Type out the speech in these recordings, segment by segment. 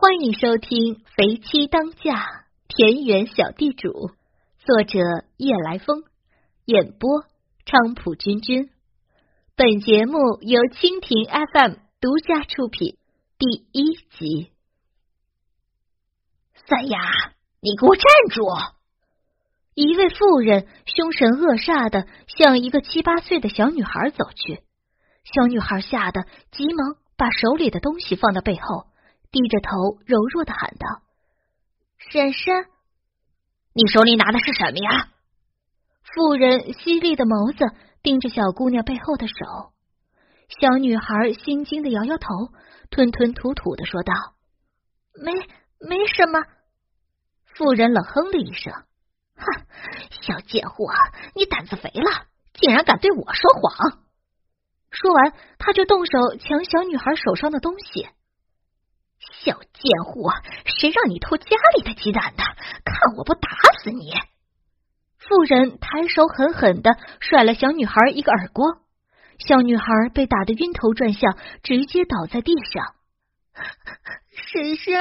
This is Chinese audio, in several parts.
欢迎收听《肥妻当嫁田园小地主》，作者夜来风，演播昌普君君。本节目由蜻蜓 FM 独家出品。第一集，三丫，你给我站住！一位妇人凶神恶煞的向一个七八岁的小女孩走去，小女孩吓得急忙把手里的东西放到背后。低着头，柔弱的喊道：“婶婶，你手里拿的是什么呀？”妇人犀利的眸子盯着小姑娘背后的手，小女孩心惊的摇摇头，吞吞吐吐的说道：“没，没什么。”妇人冷哼了一声：“哼，小贱货，你胆子肥了，竟然敢对我说谎！”说完，他就动手抢小女孩手上的东西。小贱货，谁让你偷家里的鸡蛋的？看我不打死你！妇人抬手狠狠的甩了小女孩一个耳光，小女孩被打得晕头转向，直接倒在地上。婶婶，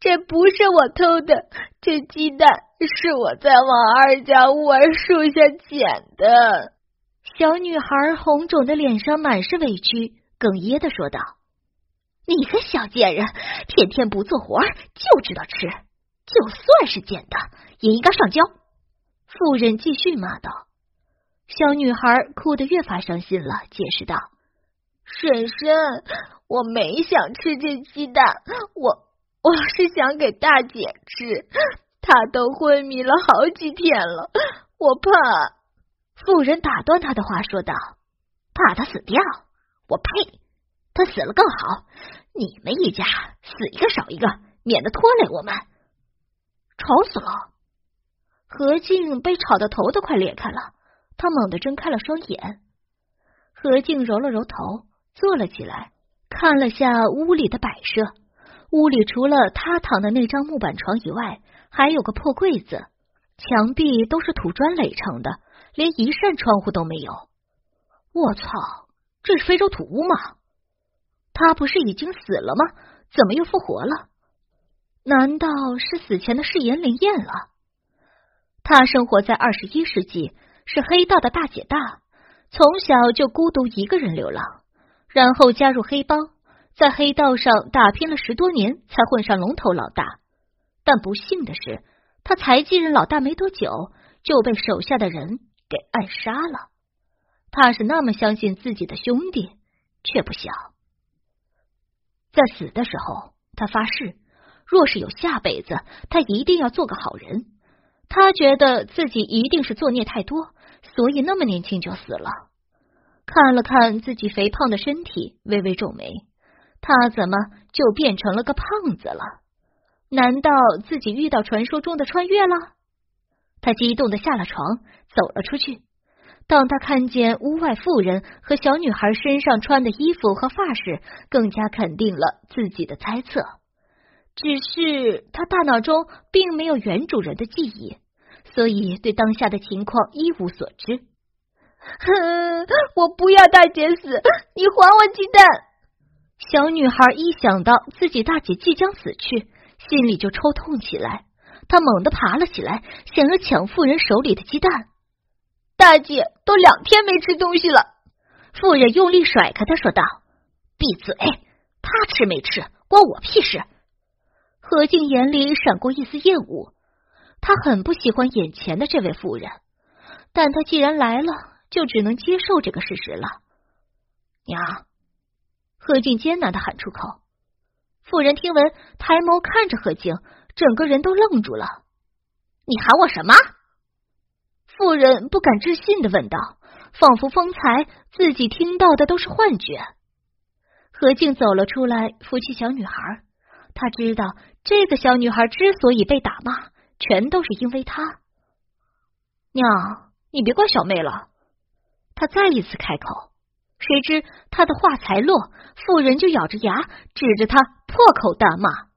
这不是我偷的，这鸡蛋是我在王二家乌儿树下捡的。小女孩红肿的脸上满是委屈，哽咽的说道。你个小贱人，天天不做活就知道吃，就算是捡的，也应该上交。妇人继续骂道。小女孩哭得越发伤心了，解释道：“婶婶，我没想吃这鸡蛋，我我是想给大姐吃，她都昏迷了好几天了，我怕。”妇人打断她的话说道：“怕她死掉？我呸！”他死了更好，你们一家死一个少一个，免得拖累我们。吵死了！何静被吵得头都快裂开了，他猛地睁开了双眼。何静揉了揉头，坐了起来，看了下屋里的摆设。屋里除了他躺的那张木板床以外，还有个破柜子，墙壁都是土砖垒成的，连一扇窗户都没有。我操，这是非洲土屋吗？他不是已经死了吗？怎么又复活了？难道是死前的誓言灵验了？他生活在二十一世纪，是黑道的大姐大，从小就孤独一个人流浪，然后加入黑帮，在黑道上打拼了十多年，才混上龙头老大。但不幸的是，他才继任老大没多久，就被手下的人给暗杀了。他是那么相信自己的兄弟，却不想。在死的时候，他发誓，若是有下辈子，他一定要做个好人。他觉得自己一定是作孽太多，所以那么年轻就死了。看了看自己肥胖的身体，微微皱眉。他怎么就变成了个胖子了？难道自己遇到传说中的穿越了？他激动的下了床，走了出去。当他看见屋外妇人和小女孩身上穿的衣服和发饰，更加肯定了自己的猜测。只是他大脑中并没有原主人的记忆，所以对当下的情况一无所知。哼，我不要大姐死，你还我鸡蛋！小女孩一想到自己大姐即将死去，心里就抽痛起来。她猛地爬了起来，想要抢妇人手里的鸡蛋。大姐都两天没吃东西了，妇人用力甩开他，说道：“闭嘴！他吃没吃关我屁事。”何静眼里闪过一丝厌恶，他很不喜欢眼前的这位妇人，但他既然来了，就只能接受这个事实了。娘，何静艰难的喊出口。妇人听闻，抬眸看着何静，整个人都愣住了。你喊我什么？妇人不敢置信的问道，仿佛方才自己听到的都是幻觉。何静走了出来，扶起小女孩。他知道，这个小女孩之所以被打骂，全都是因为他。娘，你别怪小妹了。他再一次开口，谁知他的话才落，妇人就咬着牙，指着他破口大骂。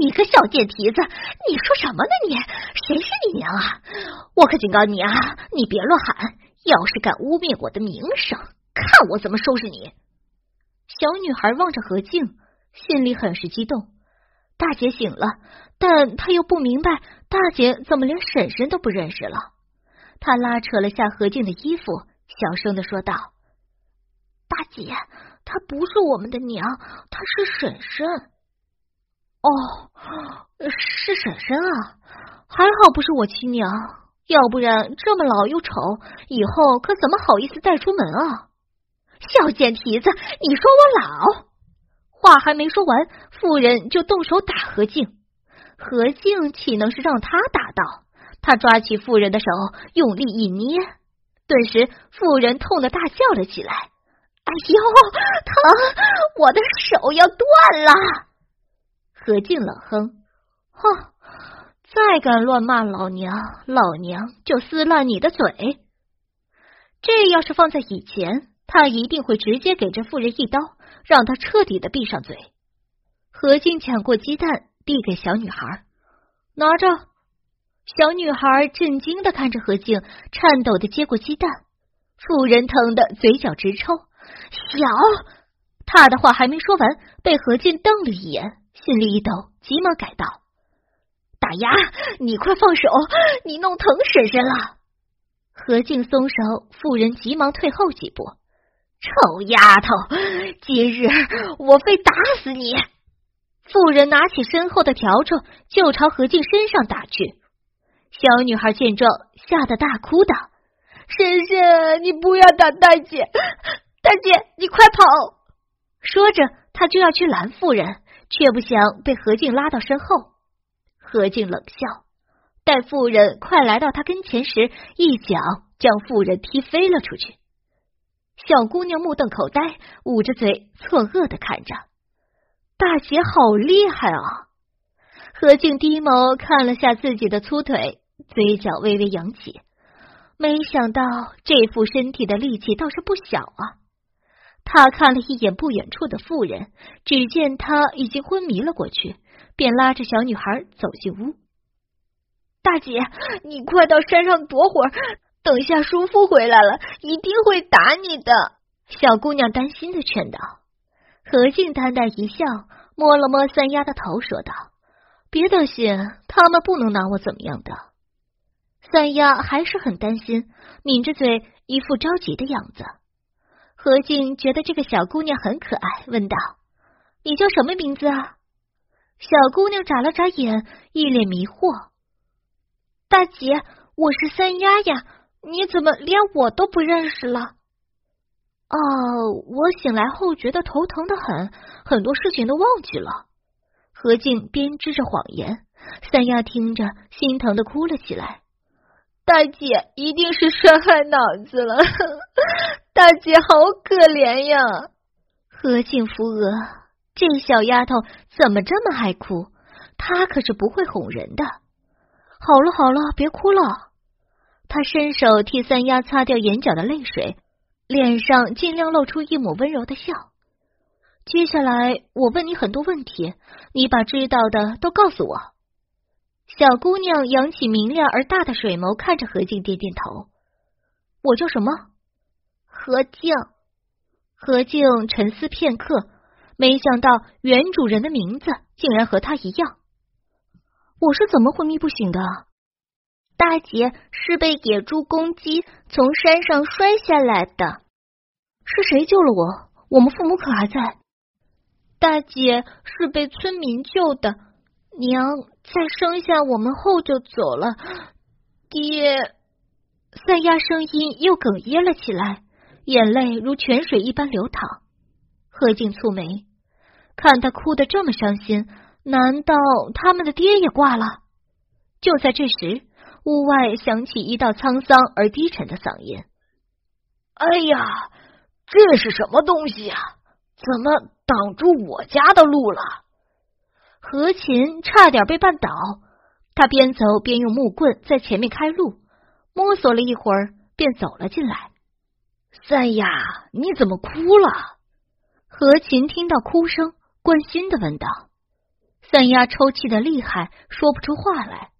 你个小贱蹄子，你说什么呢？你谁是你娘啊？我可警告你啊，你别乱喊！要是敢污蔑我的名声，看我怎么收拾你！小女孩望着何静，心里很是激动。大姐醒了，但她又不明白大姐怎么连婶婶都不认识了。她拉扯了下何静的衣服，小声的说道：“大姐，她不是我们的娘，她是婶婶。”哦，是婶婶啊，还好不是我亲娘，要不然这么老又丑，以后可怎么好意思带出门啊？小贱蹄子，你说我老？话还没说完，妇人就动手打何静。何静岂能是让他打到？他抓起妇人的手，用力一捏，顿时妇人痛得大叫了起来：“哎呦，疼！我的手要断了！”何静冷哼：“哼，再敢乱骂老娘，老娘就撕烂你的嘴！”这要是放在以前，他一定会直接给这妇人一刀。让她彻底的闭上嘴。何静抢过鸡蛋，递给小女孩，拿着。小女孩震惊的看着何静，颤抖的接过鸡蛋。妇人疼的嘴角直抽。小，他的话还没说完，被何静瞪了一眼，心里一抖，急忙改道：“大丫，你快放手，你弄疼婶婶了。”何静松手，妇人急忙退后几步。臭丫头，今日我非打死你！妇人拿起身后的笤帚，就朝何静身上打去。小女孩见状，吓得大哭道：“婶婶，你不要打大姐！大姐，你快跑！”说着，她就要去拦妇人，却不想被何静拉到身后。何静冷笑，待妇人快来到他跟前时，一脚将妇人踢飞了出去。小姑娘目瞪口呆，捂着嘴，错愕的看着大姐，好厉害啊！何静低眸看了下自己的粗腿，嘴角微微扬起，没想到这副身体的力气倒是不小啊！他看了一眼不远处的妇人，只见她已经昏迷了过去，便拉着小女孩走进屋。大姐，你快到山上躲会儿。等下叔父回来了，一定会打你的。小姑娘担心的劝道。何静淡淡一笑，摸了摸三丫的头，说道：“别担心，他们不能拿我怎么样的。”三丫还是很担心，抿着嘴，一副着急的样子。何静觉得这个小姑娘很可爱，问道：“你叫什么名字啊？”小姑娘眨了眨眼，一脸迷惑：“大姐，我是三丫呀。”你怎么连我都不认识了？哦，我醒来后觉得头疼的很，很多事情都忘记了。何静编织着谎言，三丫听着心疼的哭了起来。大姐一定是摔坏脑子了，大姐好可怜呀！何静扶额，这小丫头怎么这么爱哭？她可是不会哄人的。好了好了，别哭了。他伸手替三丫擦掉眼角的泪水，脸上尽量露出一抹温柔的笑。接下来我问你很多问题，你把知道的都告诉我。小姑娘扬起明亮而大的水眸，看着何静，点点头。我叫什么？何静。何静沉思片刻，没想到原主人的名字竟然和他一样。我是怎么昏迷不醒的？大姐是被野猪攻击，从山上摔下来的。是谁救了我？我们父母可还在？大姐是被村民救的。娘在生下我们后就走了。爹，三丫声音又哽咽了起来，眼泪如泉水一般流淌。何静蹙眉，看他哭得这么伤心，难道他们的爹也挂了？就在这时。屋外响起一道沧桑而低沉的嗓音：“哎呀，这是什么东西呀？怎么挡住我家的路了？”何琴差点被绊倒，他边走边用木棍在前面开路，摸索了一会儿便走了进来。三丫，你怎么哭了？何琴听到哭声，关心的问道。三丫抽泣的厉害，说不出话来。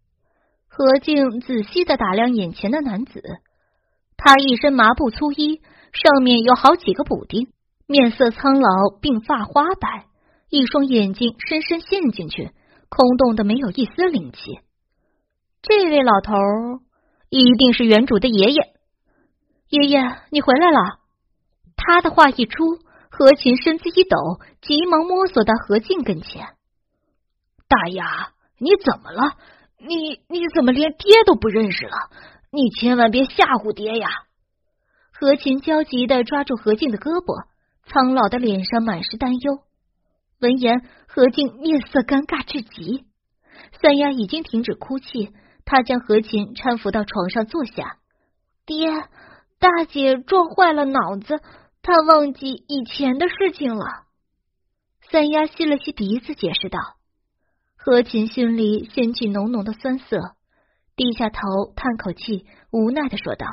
何静仔细的打量眼前的男子，他一身麻布粗衣，上面有好几个补丁，面色苍老，鬓发花白，一双眼睛深深陷进去，空洞的没有一丝灵气。这位老头一定是原主的爷爷。爷爷，你回来了。他的话一出，何琴身子一抖，急忙摸索到何静跟前。大丫，你怎么了？你你怎么连爹都不认识了？你千万别吓唬爹呀！何琴焦急的抓住何静的胳膊，苍老的脸上满是担忧。闻言，何静面色尴尬至极。三丫已经停止哭泣，她将何琴搀扶到床上坐下。爹，大姐撞坏了脑子，她忘记以前的事情了。三丫吸了吸鼻子，解释道。何琴心里掀起浓浓的酸涩，低下头叹口气，无奈的说道：“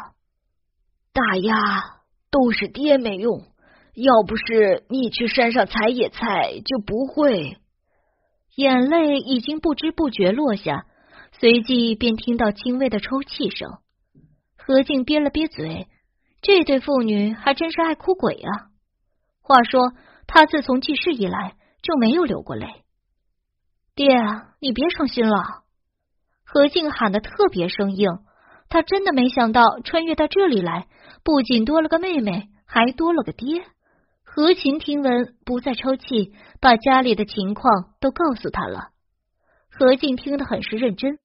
大丫，都是爹没用，要不是你去山上采野菜，就不会。”眼泪已经不知不觉落下，随即便听到轻微的抽泣声。何静憋了憋嘴，这对父女还真是爱哭鬼啊！话说，他自从记事以来就没有流过泪。爹，你别伤心了。何静喊的特别生硬，他真的没想到穿越到这里来，不仅多了个妹妹，还多了个爹。何琴听闻，不再抽泣，把家里的情况都告诉他了。何静听得很是认真。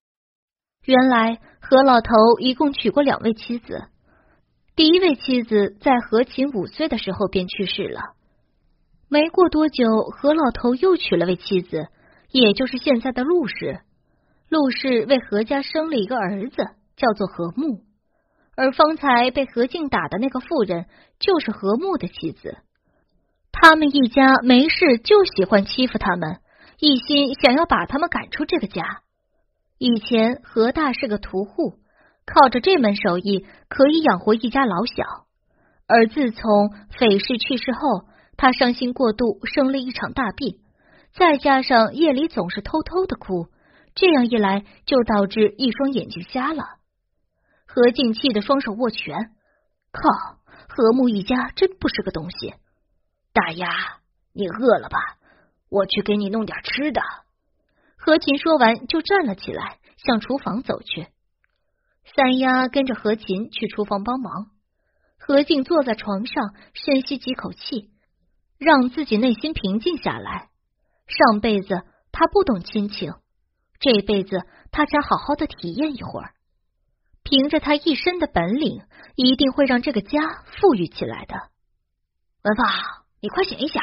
原来何老头一共娶过两位妻子，第一位妻子在何琴五岁的时候便去世了。没过多久，何老头又娶了位妻子。也就是现在的陆氏，陆氏为何家生了一个儿子，叫做何木，而方才被何静打的那个妇人，就是何木的妻子。他们一家没事就喜欢欺负他们，一心想要把他们赶出这个家。以前何大是个屠户，靠着这门手艺可以养活一家老小，而自从匪氏去世后，他伤心过度，生了一场大病。再加上夜里总是偷偷的哭，这样一来就导致一双眼睛瞎了。何静气得双手握拳，靠！何木一家真不是个东西。大丫，你饿了吧？我去给你弄点吃的。何琴说完就站了起来，向厨房走去。三丫跟着何琴去厨房帮忙。何静坐在床上，深吸几口气，让自己内心平静下来。上辈子他不懂亲情，这辈子他想好好的体验一会儿。凭着他一身的本领，一定会让这个家富裕起来的。文芳，你快醒一醒！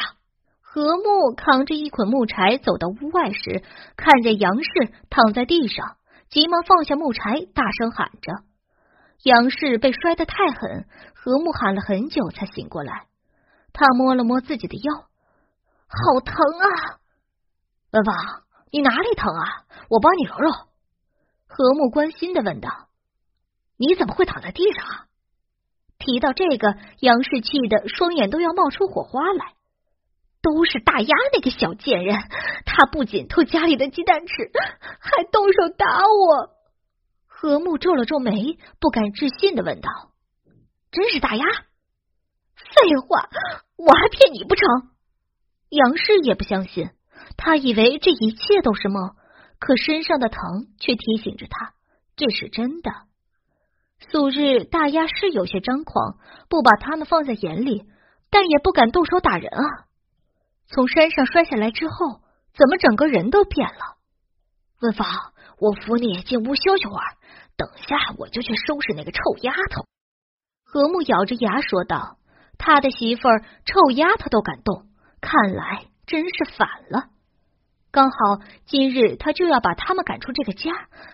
何木扛着一捆木柴走到屋外时，看见杨氏躺在地上，急忙放下木柴，大声喊着。杨氏被摔得太狠，何木喊了很久才醒过来。他摸了摸自己的腰，好疼啊！文芳，你哪里疼啊？我帮你揉揉。何木关心的问道：“你怎么会躺在地上？”？”提到这个，杨氏气的双眼都要冒出火花来。都是大丫那个小贱人，他不仅偷家里的鸡蛋吃，还动手打我。何木皱了皱眉，不敢置信的问道：“真是大丫？”废话，我还骗你不成？杨氏也不相信。他以为这一切都是梦，可身上的疼却提醒着他，这是真的。素日大丫是有些张狂，不把他们放在眼里，但也不敢动手打人啊。从山上摔下来之后，怎么整个人都变了？文芳，我扶你进屋休息会儿，等下我就去收拾那个臭丫头。何木咬着牙说道：“他的媳妇儿臭丫头都敢动，看来真是反了。”刚好今日他就要把他们赶出这个家，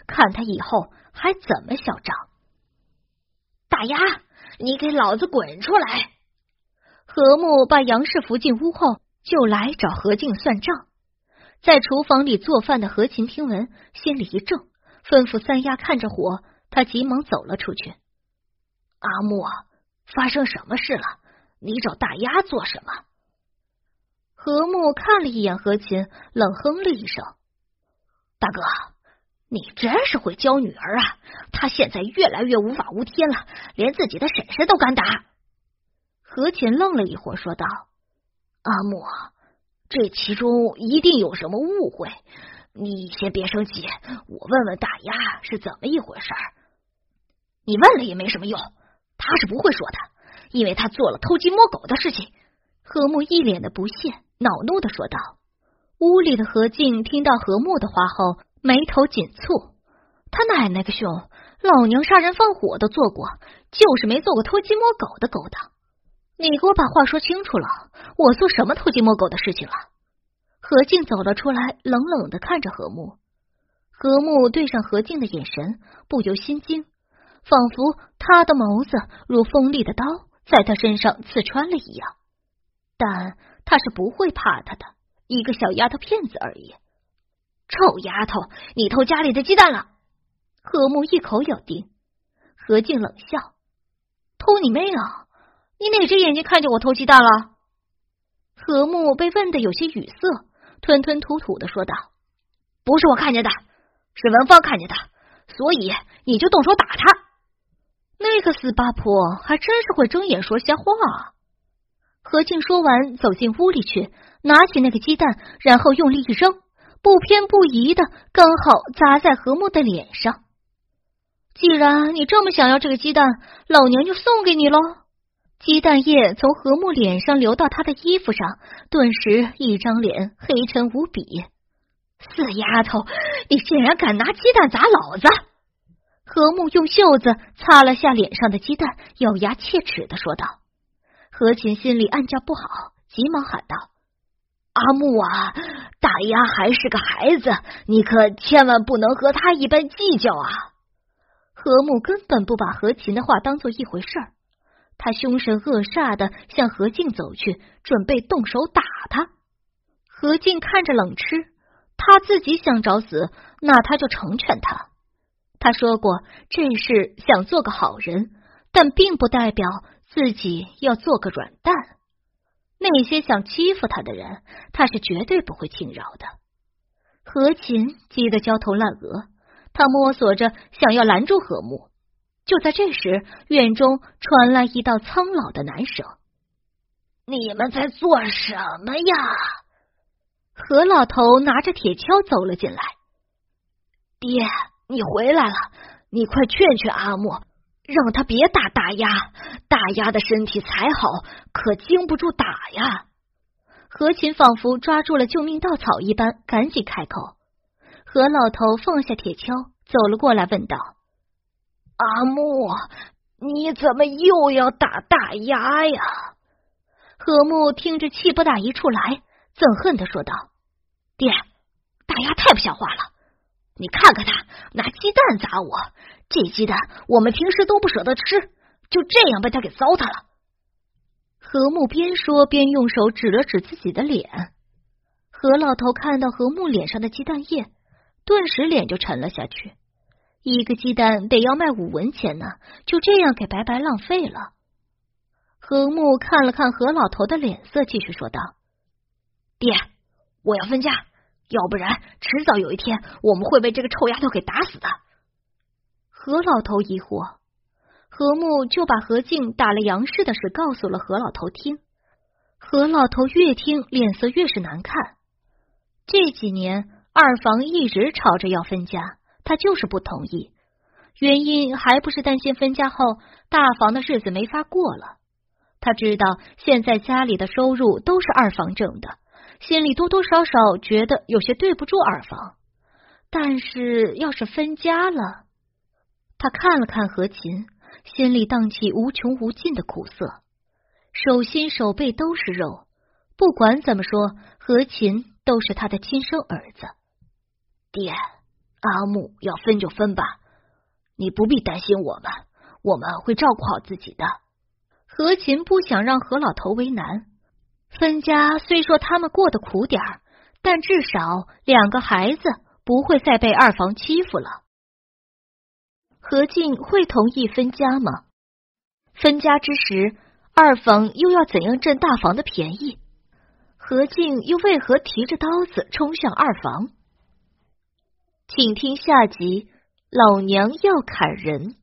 看他以后还怎么嚣张！大丫，你给老子滚出来！何木把杨氏扶进屋后，就来找何静算账。在厨房里做饭的何琴听闻，心里一怔，吩咐三丫看着火。他急忙走了出去。阿木，发生什么事了？你找大丫做什么？何木看了一眼何琴，冷哼了一声：“大哥，你真是会教女儿啊！她现在越来越无法无天了，连自己的婶婶都敢打。”何琴愣了一会儿，说道：“阿木，这其中一定有什么误会。你先别生气，我问问大丫是怎么一回事儿。你问了也没什么用，他是不会说的，因为他做了偷鸡摸狗的事情。何木一脸的不屑，恼怒的说道。屋里的何静听到何木的话后，眉头紧蹙。他奶奶个熊，老娘杀人放火都做过，就是没做过偷鸡摸狗的勾当。你给我把话说清楚了，我做什么偷鸡摸狗的事情了？何静走了出来，冷冷的看着何木。何木对上何静的眼神，不由心惊，仿佛他的眸子如锋利的刀，在他身上刺穿了一样。但他是不会怕他的，一个小丫头片子而已。臭丫头，你偷家里的鸡蛋了！何木一口咬定。何静冷笑：“偷你妹啊！你哪只眼睛看见我偷鸡蛋了？”何木被问的有些语塞，吞吞吐吐的说道：“不是我看见的，是文芳看见的，所以你就动手打他。”那个死八婆还真是会睁眼说瞎话。何静说完，走进屋里去，拿起那个鸡蛋，然后用力一扔，不偏不倚的刚好砸在何木的脸上。既然你这么想要这个鸡蛋，老娘就送给你喽！鸡蛋液从何木脸上流到他的衣服上，顿时一张脸黑沉无比。死丫头，你竟然敢拿鸡蛋砸老子！何木用袖子擦了下脸上的鸡蛋，咬牙切齿的说道。何琴心里暗叫不好，急忙喊道：“阿木啊，大丫还是个孩子，你可千万不能和他一般计较啊！”何木根本不把何琴的话当做一回事儿，他凶神恶煞的向何静走去，准备动手打他。何静看着冷吃，他自己想找死，那他就成全他。他说过这事想做个好人，但并不代表自己要做个软蛋。那些想欺负他的人，他是绝对不会轻饶的。何琴急得焦头烂额。他摸索着想要拦住何木，就在这时，院中传来一道苍老的男声：“你们在做什么呀？”何老头拿着铁锹走了进来。“爹，你回来了，你快劝劝阿木，让他别打大鸭，大鸭的身体才好，可经不住打呀。”何琴仿佛抓住了救命稻草一般，赶紧开口。何老头放下铁锹，走了过来，问道：“阿木，你怎么又要打大丫呀？”何木听着气不打一处来，憎恨的说道：“爹，大丫太不像话了！你看看他拿鸡蛋砸我，这鸡蛋我们平时都不舍得吃，就这样被他给糟蹋了。”何木边说边用手指了指自己的脸。何老头看到何木脸上的鸡蛋液。顿时脸就沉了下去。一个鸡蛋得要卖五文钱呢，就这样给白白浪费了。何木看了看何老头的脸色，继续说道：“爹，我要分家，要不然迟早有一天我们会被这个臭丫头给打死的。”何老头疑惑，何木就把何静打了杨氏的事告诉了何老头听。何老头越听脸色越是难看。这几年。二房一直吵着要分家，他就是不同意。原因还不是担心分家后大房的日子没法过了。他知道现在家里的收入都是二房挣的，心里多多少少觉得有些对不住二房。但是要是分家了，他看了看何琴，心里荡起无穷无尽的苦涩。手心手背都是肉，不管怎么说，何琴都是他的亲生儿子。爹，阿木要分就分吧，你不必担心我们，我们会照顾好自己的。何琴不想让何老头为难，分家虽说他们过得苦点儿，但至少两个孩子不会再被二房欺负了。何静会同意分家吗？分家之时，二房又要怎样占大房的便宜？何静又为何提着刀子冲向二房？请听下集，老娘要砍人。